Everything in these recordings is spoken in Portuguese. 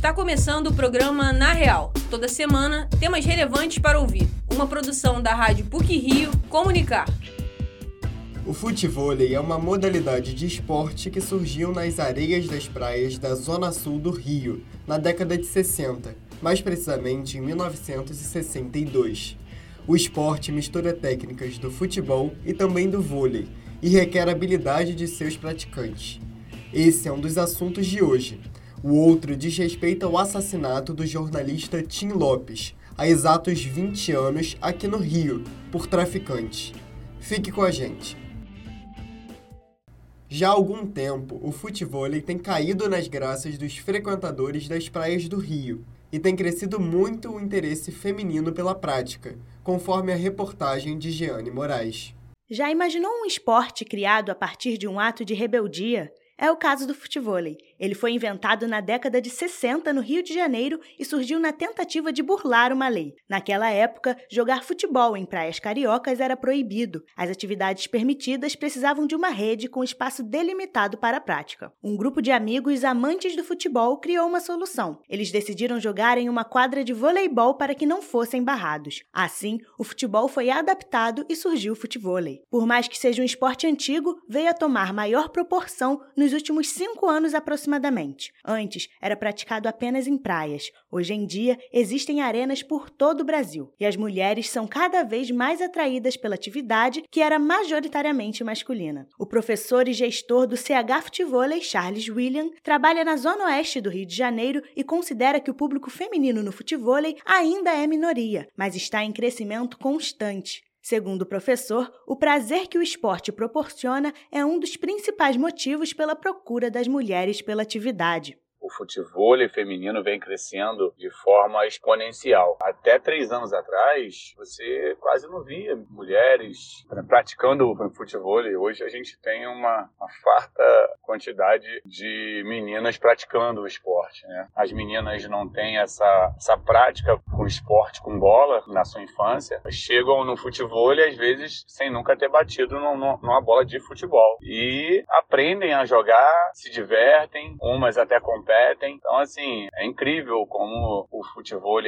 Está começando o programa Na Real. Toda semana, temas relevantes para ouvir. Uma produção da Rádio PUC Rio Comunicar. O futevôlei é uma modalidade de esporte que surgiu nas areias das praias da zona sul do Rio, na década de 60, mais precisamente em 1962. O esporte mistura técnicas do futebol e também do vôlei e requer habilidade de seus praticantes. Esse é um dos assuntos de hoje. O outro diz respeito ao assassinato do jornalista Tim Lopes, há exatos 20 anos aqui no Rio, por traficantes. Fique com a gente. Já há algum tempo, o futevôlei tem caído nas graças dos frequentadores das praias do Rio e tem crescido muito o interesse feminino pela prática, conforme a reportagem de Jeane Moraes. Já imaginou um esporte criado a partir de um ato de rebeldia? É o caso do futevôlei. Ele foi inventado na década de 60 no Rio de Janeiro e surgiu na tentativa de burlar uma lei. Naquela época, jogar futebol em praias cariocas era proibido. As atividades permitidas precisavam de uma rede com espaço delimitado para a prática. Um grupo de amigos amantes do futebol criou uma solução. Eles decidiram jogar em uma quadra de voleibol para que não fossem barrados. Assim, o futebol foi adaptado e surgiu o futevôlei. Por mais que seja um esporte antigo, veio a tomar maior proporção nos últimos cinco anos aproximadamente. Antes, era praticado apenas em praias. Hoje em dia, existem arenas por todo o Brasil. E as mulheres são cada vez mais atraídas pela atividade, que era majoritariamente masculina. O professor e gestor do CH Futevôlei, Charles William, trabalha na zona oeste do Rio de Janeiro e considera que o público feminino no futevôlei ainda é minoria, mas está em crescimento constante. Segundo o professor, o prazer que o esporte proporciona é um dos principais motivos pela procura das mulheres pela atividade o futebol feminino vem crescendo de forma exponencial. Até três anos atrás, você quase não via mulheres praticando o futebol. Hoje a gente tem uma, uma farta quantidade de meninas praticando o esporte. Né? As meninas não têm essa, essa prática com esporte, com bola, na sua infância. Chegam no futebol às vezes sem nunca ter batido numa bola de futebol. E aprendem a jogar, se divertem, umas até competem competem. Então, assim, é incrível como o futebol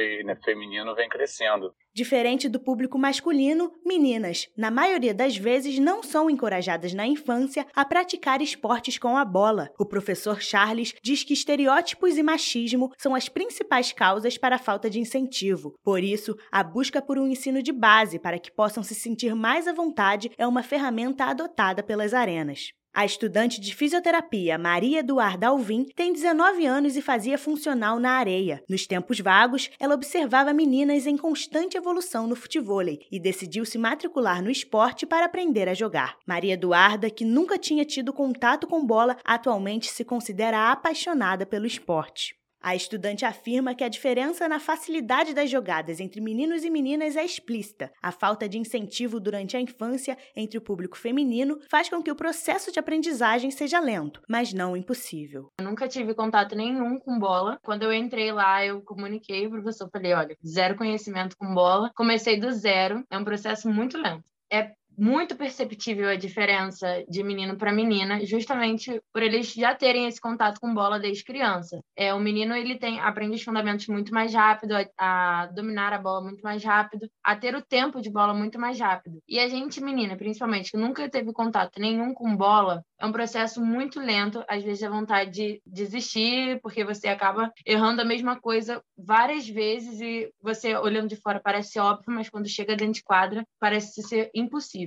feminino vem crescendo. Diferente do público masculino, meninas, na maioria das vezes, não são encorajadas na infância a praticar esportes com a bola. O professor Charles diz que estereótipos e machismo são as principais causas para a falta de incentivo. Por isso, a busca por um ensino de base para que possam se sentir mais à vontade é uma ferramenta adotada pelas arenas. A estudante de fisioterapia Maria Eduarda Alvim tem 19 anos e fazia funcional na areia. Nos tempos vagos, ela observava meninas em constante evolução no futevôlei e decidiu se matricular no esporte para aprender a jogar. Maria Eduarda, que nunca tinha tido contato com bola, atualmente se considera apaixonada pelo esporte. A estudante afirma que a diferença na facilidade das jogadas entre meninos e meninas é explícita. A falta de incentivo durante a infância entre o público feminino faz com que o processo de aprendizagem seja lento, mas não impossível. Eu nunca tive contato nenhum com bola. Quando eu entrei lá, eu comuniquei o professor, falei, olha, zero conhecimento com bola. Comecei do zero, é um processo muito lento. É muito perceptível a diferença de menino para menina, justamente por eles já terem esse contato com bola desde criança. É, o menino ele tem aprende os fundamentos muito mais rápido, a, a, dominar a bola muito mais rápido, a ter o tempo de bola muito mais rápido. E a gente, menina, principalmente, que nunca teve contato nenhum com bola, é um processo muito lento, às vezes é vontade de desistir, porque você acaba errando a mesma coisa várias vezes e você olhando de fora parece óbvio, mas quando chega dentro de quadra parece ser impossível.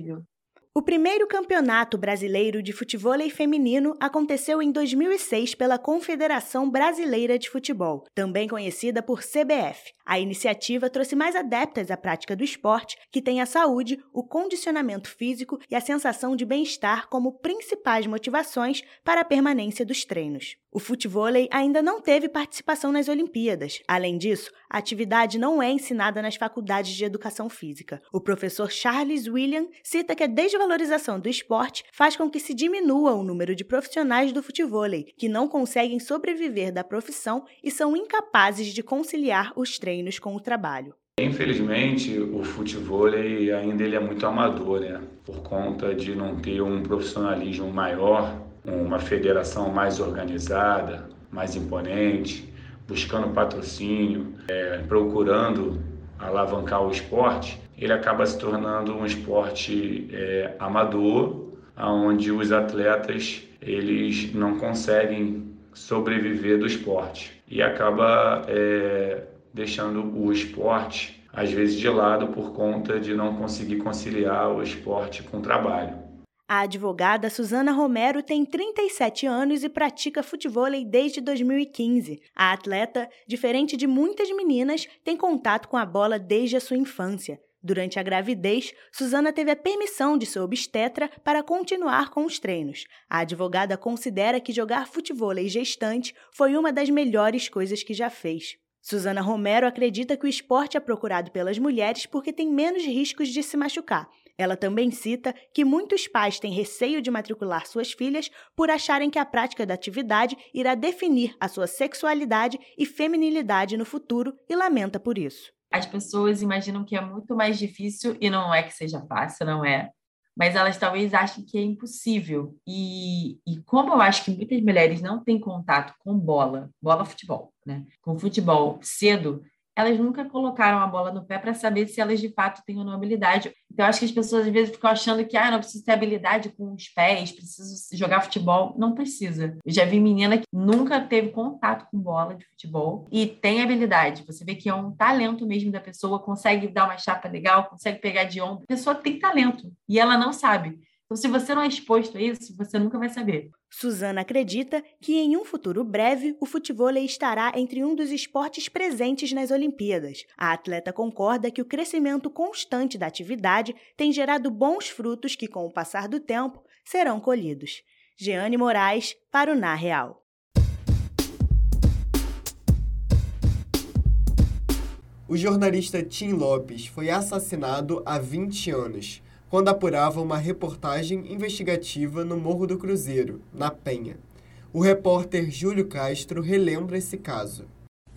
O primeiro campeonato brasileiro de futebol feminino aconteceu em 2006 pela Confederação Brasileira de Futebol, também conhecida por CBF. A iniciativa trouxe mais adeptas à prática do esporte, que tem a saúde, o condicionamento físico e a sensação de bem-estar como principais motivações para a permanência dos treinos. O futevôlei ainda não teve participação nas Olimpíadas. Além disso, a atividade não é ensinada nas faculdades de educação física. O professor Charles William cita que a desvalorização do esporte faz com que se diminua o número de profissionais do futevôlei, que não conseguem sobreviver da profissão e são incapazes de conciliar os treinos com o trabalho. Infelizmente, o futevôlei ainda ele é muito amador, né? Por conta de não ter um profissionalismo maior uma federação mais organizada, mais imponente, buscando patrocínio, é, procurando alavancar o esporte, ele acaba se tornando um esporte é, amador, onde os atletas eles não conseguem sobreviver do esporte e acaba é, deixando o esporte às vezes de lado por conta de não conseguir conciliar o esporte com o trabalho. A advogada Suzana Romero tem 37 anos e pratica futebol desde 2015. A atleta, diferente de muitas meninas, tem contato com a bola desde a sua infância. Durante a gravidez, Suzana teve a permissão de sua obstetra para continuar com os treinos. A advogada considera que jogar futebol gestante foi uma das melhores coisas que já fez. Suzana Romero acredita que o esporte é procurado pelas mulheres porque tem menos riscos de se machucar ela também cita que muitos pais têm receio de matricular suas filhas por acharem que a prática da atividade irá definir a sua sexualidade e feminilidade no futuro e lamenta por isso. As pessoas imaginam que é muito mais difícil e não é que seja fácil, não é. Mas elas talvez achem que é impossível. E, e como eu acho que muitas mulheres não têm contato com bola, bola futebol, né? Com futebol cedo, elas nunca colocaram a bola no pé para saber se elas de fato têm ou não habilidade. Então, acho que as pessoas às vezes ficam achando que ah, não preciso ter habilidade com os pés, preciso jogar futebol. Não precisa. Eu já vi menina que nunca teve contato com bola de futebol e tem habilidade. Você vê que é um talento mesmo da pessoa, consegue dar uma chapa legal, consegue pegar de ombro. A pessoa tem talento e ela não sabe. Então, se você não é exposto a isso, você nunca vai saber. Suzana acredita que em um futuro breve o futebol estará entre um dos esportes presentes nas Olimpíadas. A atleta concorda que o crescimento constante da atividade tem gerado bons frutos que, com o passar do tempo, serão colhidos. Jeane Moraes, para o Na Real. O jornalista Tim Lopes foi assassinado há 20 anos quando apurava uma reportagem investigativa no Morro do Cruzeiro, na Penha. O repórter Júlio Castro relembra esse caso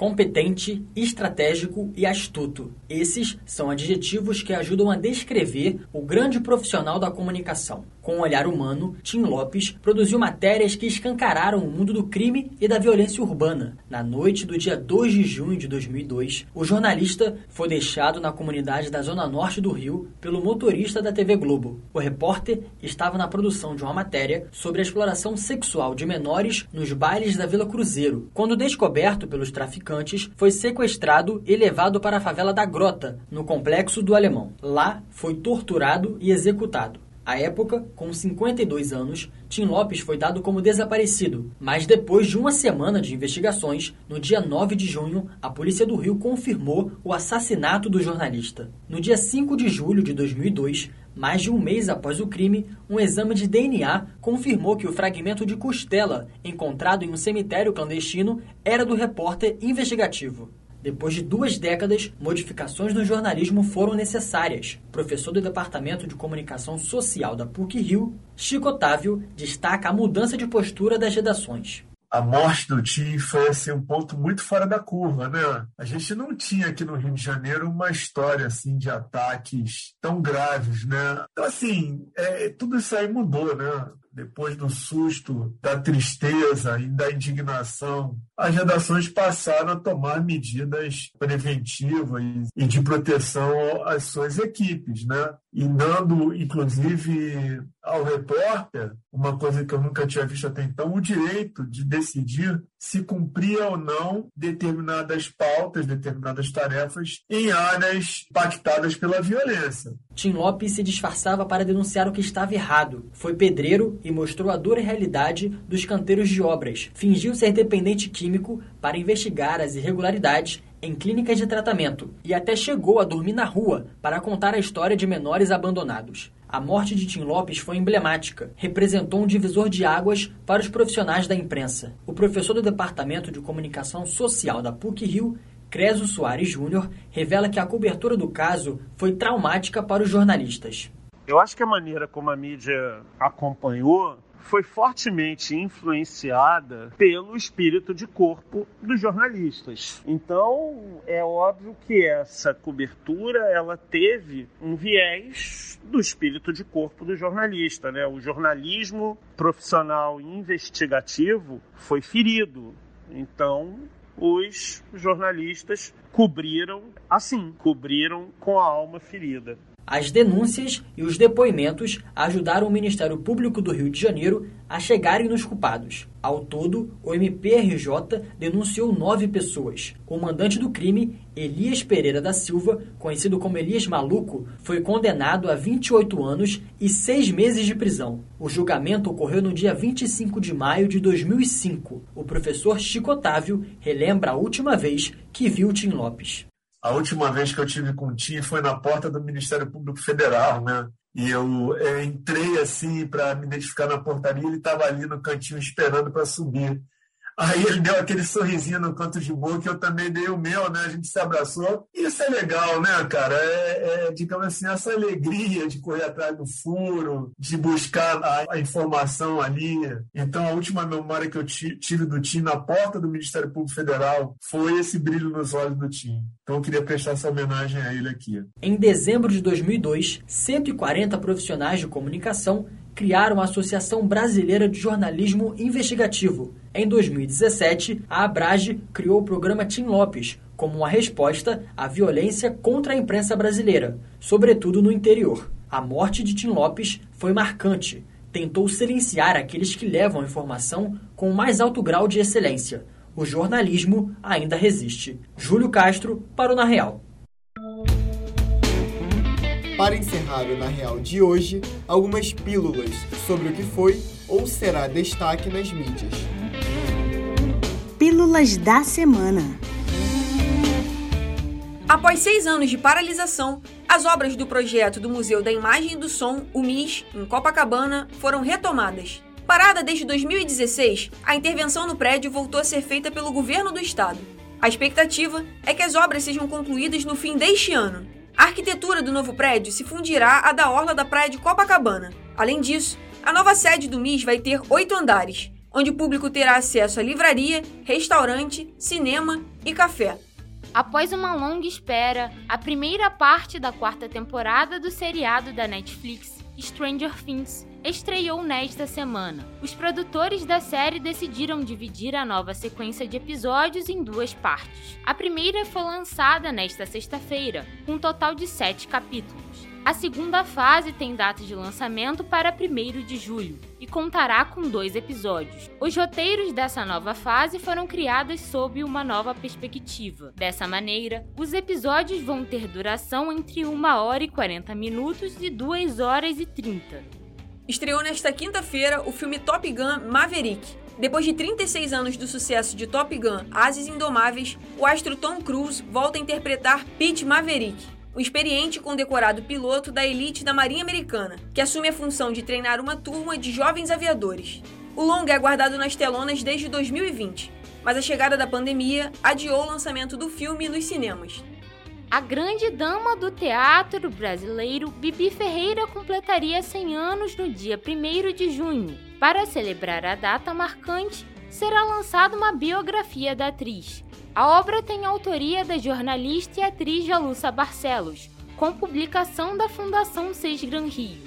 competente, estratégico e astuto. Esses são adjetivos que ajudam a descrever o grande profissional da comunicação. Com um olhar humano, Tim Lopes produziu matérias que escancararam o mundo do crime e da violência urbana. Na noite do dia 2 de junho de 2002, o jornalista foi deixado na comunidade da zona norte do Rio pelo motorista da TV Globo. O repórter estava na produção de uma matéria sobre a exploração sexual de menores nos bailes da Vila Cruzeiro, quando descoberto pelos traficantes traficantes, foi sequestrado e levado para a favela da Grota, no complexo do Alemão. Lá, foi torturado e executado. À época, com 52 anos, Tim Lopes foi dado como desaparecido, mas depois de uma semana de investigações, no dia 9 de junho, a Polícia do Rio confirmou o assassinato do jornalista. No dia 5 de julho de 2002, mais de um mês após o crime, um exame de DNA confirmou que o fragmento de costela encontrado em um cemitério clandestino era do repórter investigativo. Depois de duas décadas, modificações no jornalismo foram necessárias. Professor do Departamento de Comunicação Social da PUC-Rio, Chico Otávio destaca a mudança de postura das redações a morte do Tim foi assim, um ponto muito fora da curva, né? A gente não tinha aqui no Rio de Janeiro uma história assim de ataques tão graves, né? Então, assim, é, tudo isso aí mudou, né? Depois do susto, da tristeza e da indignação, as redações passaram a tomar medidas preventivas e de proteção às suas equipes, né? E dando, inclusive, ao repórter, uma coisa que eu nunca tinha visto até então, o direito de decidir se cumpria ou não determinadas pautas, determinadas tarefas em áreas impactadas pela violência. Tim Lopes se disfarçava para denunciar o que estava errado. Foi pedreiro e mostrou a dura realidade dos canteiros de obras. Fingiu ser dependente químico para investigar as irregularidades em clínicas de tratamento e até chegou a dormir na rua para contar a história de menores abandonados. A morte de Tim Lopes foi emblemática, representou um divisor de águas para os profissionais da imprensa. O professor do Departamento de Comunicação Social da PUC-Rio, Creso Soares Júnior, revela que a cobertura do caso foi traumática para os jornalistas. Eu acho que a maneira como a mídia acompanhou foi fortemente influenciada pelo espírito de corpo dos jornalistas. Então, é óbvio que essa cobertura ela teve um viés do espírito de corpo do jornalista, né? O jornalismo profissional investigativo foi ferido. Então, os jornalistas cobriram assim, cobriram com a alma ferida. As denúncias e os depoimentos ajudaram o Ministério Público do Rio de Janeiro a chegarem nos culpados. Ao todo, o MPRJ denunciou nove pessoas. O mandante do crime, Elias Pereira da Silva, conhecido como Elias Maluco, foi condenado a 28 anos e seis meses de prisão. O julgamento ocorreu no dia 25 de maio de 2005. O professor Chico Otávio relembra a última vez que viu Tim Lopes. A última vez que eu tive com o Tim foi na porta do Ministério Público Federal, né? E eu é, entrei assim para me identificar na portaria, ele estava ali no cantinho esperando para subir. Aí ele deu aquele sorrisinho no canto de boca, eu também dei o meu, né? A gente se abraçou. Isso é legal, né, cara? É, é digamos assim, essa alegria de correr atrás do furo, de buscar a, a, informação ali. Então, a última memória que eu tive do Tim na porta do Ministério Público Federal foi esse brilho nos olhos do Tim. Então, eu queria prestar essa homenagem a ele aqui. Em dezembro de 2002, 140 profissionais de comunicação criaram a Associação Brasileira de Jornalismo Investigativo. Em 2017, a Abrage criou o programa Tim Lopes, como uma resposta à violência contra a imprensa brasileira, sobretudo no interior. A morte de Tim Lopes foi marcante. Tentou silenciar aqueles que levam a informação com o mais alto grau de excelência. O jornalismo ainda resiste. Júlio Castro para o Na Real. Para encerrar o Na Real de hoje, algumas pílulas sobre o que foi ou será destaque nas mídias. Pílulas da Semana Após seis anos de paralisação, as obras do projeto do Museu da Imagem e do Som, o MIS, em Copacabana, foram retomadas. Parada desde 2016, a intervenção no prédio voltou a ser feita pelo governo do estado. A expectativa é que as obras sejam concluídas no fim deste ano, a arquitetura do novo prédio se fundirá à da orla da praia de Copacabana. Além disso, a nova sede do MIS vai ter oito andares, onde o público terá acesso a livraria, restaurante, cinema e café. Após uma longa espera, a primeira parte da quarta temporada do seriado da Netflix, Stranger Things, estreou nesta semana. Os produtores da série decidiram dividir a nova sequência de episódios em duas partes. A primeira foi lançada nesta sexta-feira, com um total de sete capítulos. A segunda fase tem data de lançamento para 1 de julho e contará com dois episódios. Os roteiros dessa nova fase foram criados sob uma nova perspectiva. Dessa maneira, os episódios vão ter duração entre 1 hora e 40 minutos e 2 horas e 30 estreou nesta quinta-feira o filme Top Gun Maverick. Depois de 36 anos do sucesso de Top Gun Ases Indomáveis, o astro Tom Cruise volta a interpretar Pete Maverick, o experiente condecorado piloto da elite da Marinha Americana, que assume a função de treinar uma turma de jovens aviadores. O longa é aguardado nas telonas desde 2020, mas a chegada da pandemia adiou o lançamento do filme nos cinemas. A grande dama do teatro brasileiro, Bibi Ferreira, completaria 100 anos no dia 1 de junho. Para celebrar a data marcante, será lançada uma biografia da atriz. A obra tem autoria da jornalista e atriz Jalussa Barcelos, com publicação da Fundação Seis Gran Rio.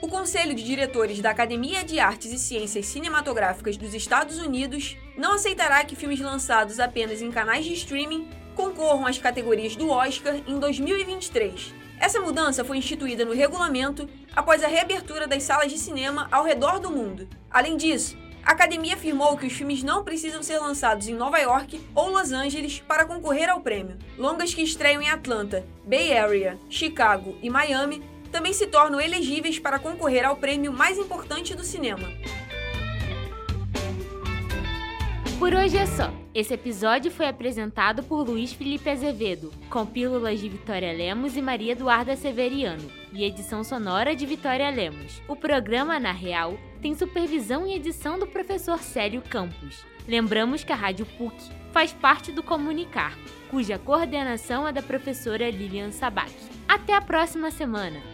O Conselho de Diretores da Academia de Artes e Ciências Cinematográficas dos Estados Unidos não aceitará que filmes lançados apenas em canais de streaming concorram às categorias do Oscar em 2023. Essa mudança foi instituída no regulamento após a reabertura das salas de cinema ao redor do mundo. Além disso, a academia afirmou que os filmes não precisam ser lançados em Nova York ou Los Angeles para concorrer ao prêmio. Longas que estreiam em Atlanta, Bay Area, Chicago e Miami também se tornam elegíveis para concorrer ao prêmio mais importante do cinema. Por hoje é só. Esse episódio foi apresentado por Luiz Felipe Azevedo, com pílulas de Vitória Lemos e Maria Eduarda Severiano, e edição sonora de Vitória Lemos. O programa, na real, tem supervisão e edição do professor Célio Campos. Lembramos que a Rádio PUC faz parte do Comunicar, cuja coordenação é da professora Lilian Sabac. Até a próxima semana!